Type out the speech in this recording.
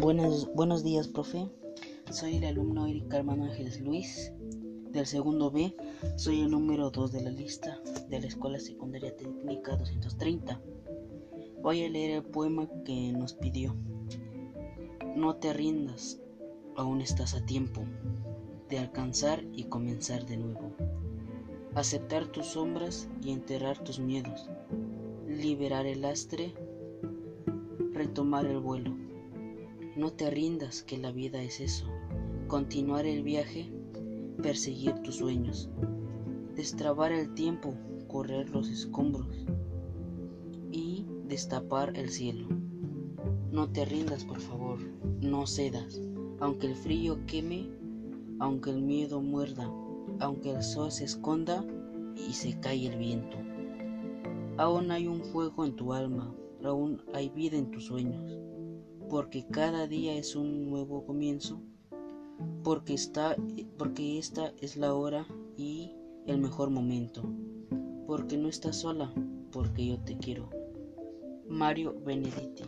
Buenos, buenos días, profe. Soy el alumno Eric Carmano Ángeles Luis, del segundo B. Soy el número 2 de la lista de la Escuela Secundaria Técnica 230. Voy a leer el poema que nos pidió. No te rindas, aún estás a tiempo de alcanzar y comenzar de nuevo. Aceptar tus sombras y enterrar tus miedos. Liberar el lastre, retomar el vuelo. No te rindas, que la vida es eso. Continuar el viaje, perseguir tus sueños. Destrabar el tiempo, correr los escombros y destapar el cielo. No te rindas, por favor, no cedas, aunque el frío queme, aunque el miedo muerda, aunque el sol se esconda y se cae el viento. Aún hay un fuego en tu alma, aún hay vida en tus sueños, porque cada día es un nuevo comienzo, porque, está, porque esta es la hora y el mejor momento, porque no estás sola, porque yo te quiero. Mario Benedetti